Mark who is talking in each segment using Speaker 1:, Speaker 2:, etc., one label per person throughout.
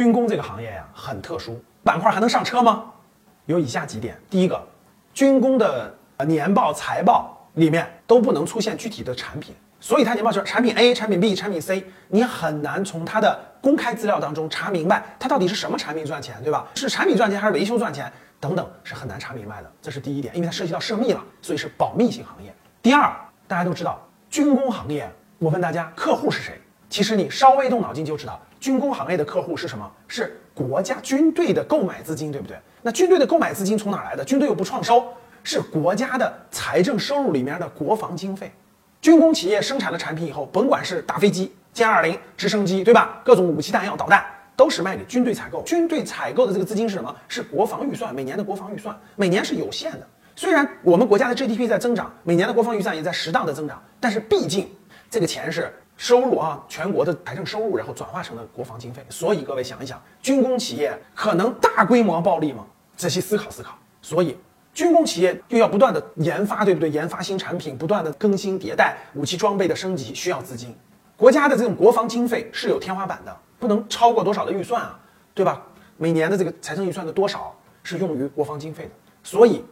Speaker 1: 军工这个行业呀很特殊，板块还能上车吗？有以下几点：第一个，军工的年报、财报里面都不能出现具体的产品，所以它年报就是产品 A、产品 B、产品 C，你很难从它的公开资料当中查明白它到底是什么产品赚钱，对吧？是产品赚钱还是维修赚钱等等，是很难查明白的。这是第一点，因为它涉及到涉密了，所以是保密性行业。第二，大家都知道军工行业，我问大家客户是谁？其实你稍微动脑筋就知道，军工行业的客户是什么？是国家军队的购买资金，对不对？那军队的购买资金从哪来的？军队又不创收，是国家的财政收入里面的国防经费。军工企业生产的产品以后，甭管是大飞机、歼二零、直升机，对吧？各种武器弹药、导弹，都是卖给军队采购。军队采购的这个资金是什么？是国防预算，每年的国防预算，每年是有限的。虽然我们国家的 GDP 在增长，每年的国防预算也在适当的增长，但是毕竟这个钱是收入啊，全国的财政收入，然后转化成了国防经费。所以各位想一想，军工企业可能大规模暴利吗？仔细思考思考。所以军工企业又要不断的研发，对不对？研发新产品，不断的更新迭代，武器装备的升级需要资金。国家的这种国防经费是有天花板的，不能超过多少的预算啊，对吧？每年的这个财政预算的多少是用于国防经费的。所以，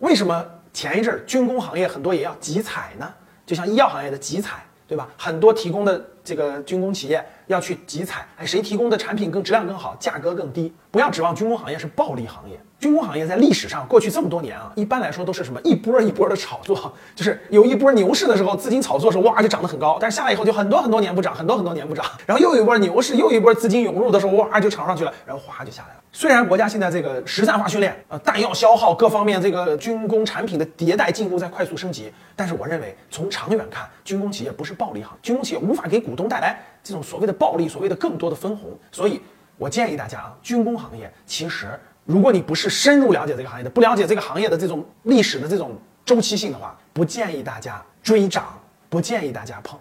Speaker 1: 为什么前一阵儿军工行业很多也要集采呢？就像医药行业的集采，对吧？很多提供的这个军工企业要去集采，哎，谁提供的产品更质量更好，价格更低？不要指望军工行业是暴利行业。军工行业在历史上过去这么多年啊，一般来说都是什么一波一波的炒作，就是有一波牛市的时候，资金炒作的时候，哇就涨得很高，但是下来以后就很多很多年不涨，很多很多年不涨，然后又有一波牛市，又一波资金涌入的时候，哇就涨上去了，然后哗就下来了。虽然国家现在这个实战化训练，呃，弹药消耗各方面这个军工产品的迭代进步在快速升级，但是我认为从长远看，军工企业不是暴利行，军工企业无法给股股东带来这种所谓的暴利，所谓的更多的分红，所以我建议大家啊，军工行业其实。如果你不是深入了解这个行业的，不了解这个行业的这种历史的这种周期性的话，不建议大家追涨，不建议大家碰。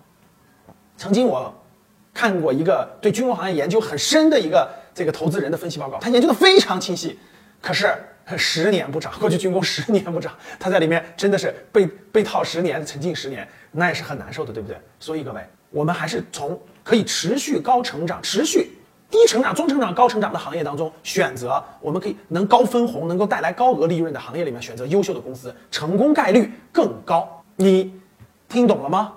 Speaker 1: 曾经我看过一个对军工行业研究很深的一个这个投资人的分析报告，他研究的非常清晰，可是十年不涨，过去军工十年不涨，它在里面真的是被被套十年，沉浸十年，那也是很难受的，对不对？所以各位，我们还是从可以持续高成长、持续。低成长、中成长、高成长的行业当中选择，我们可以能高分红、能够带来高额利润的行业里面选择优秀的公司，成功概率更高。你听懂了吗？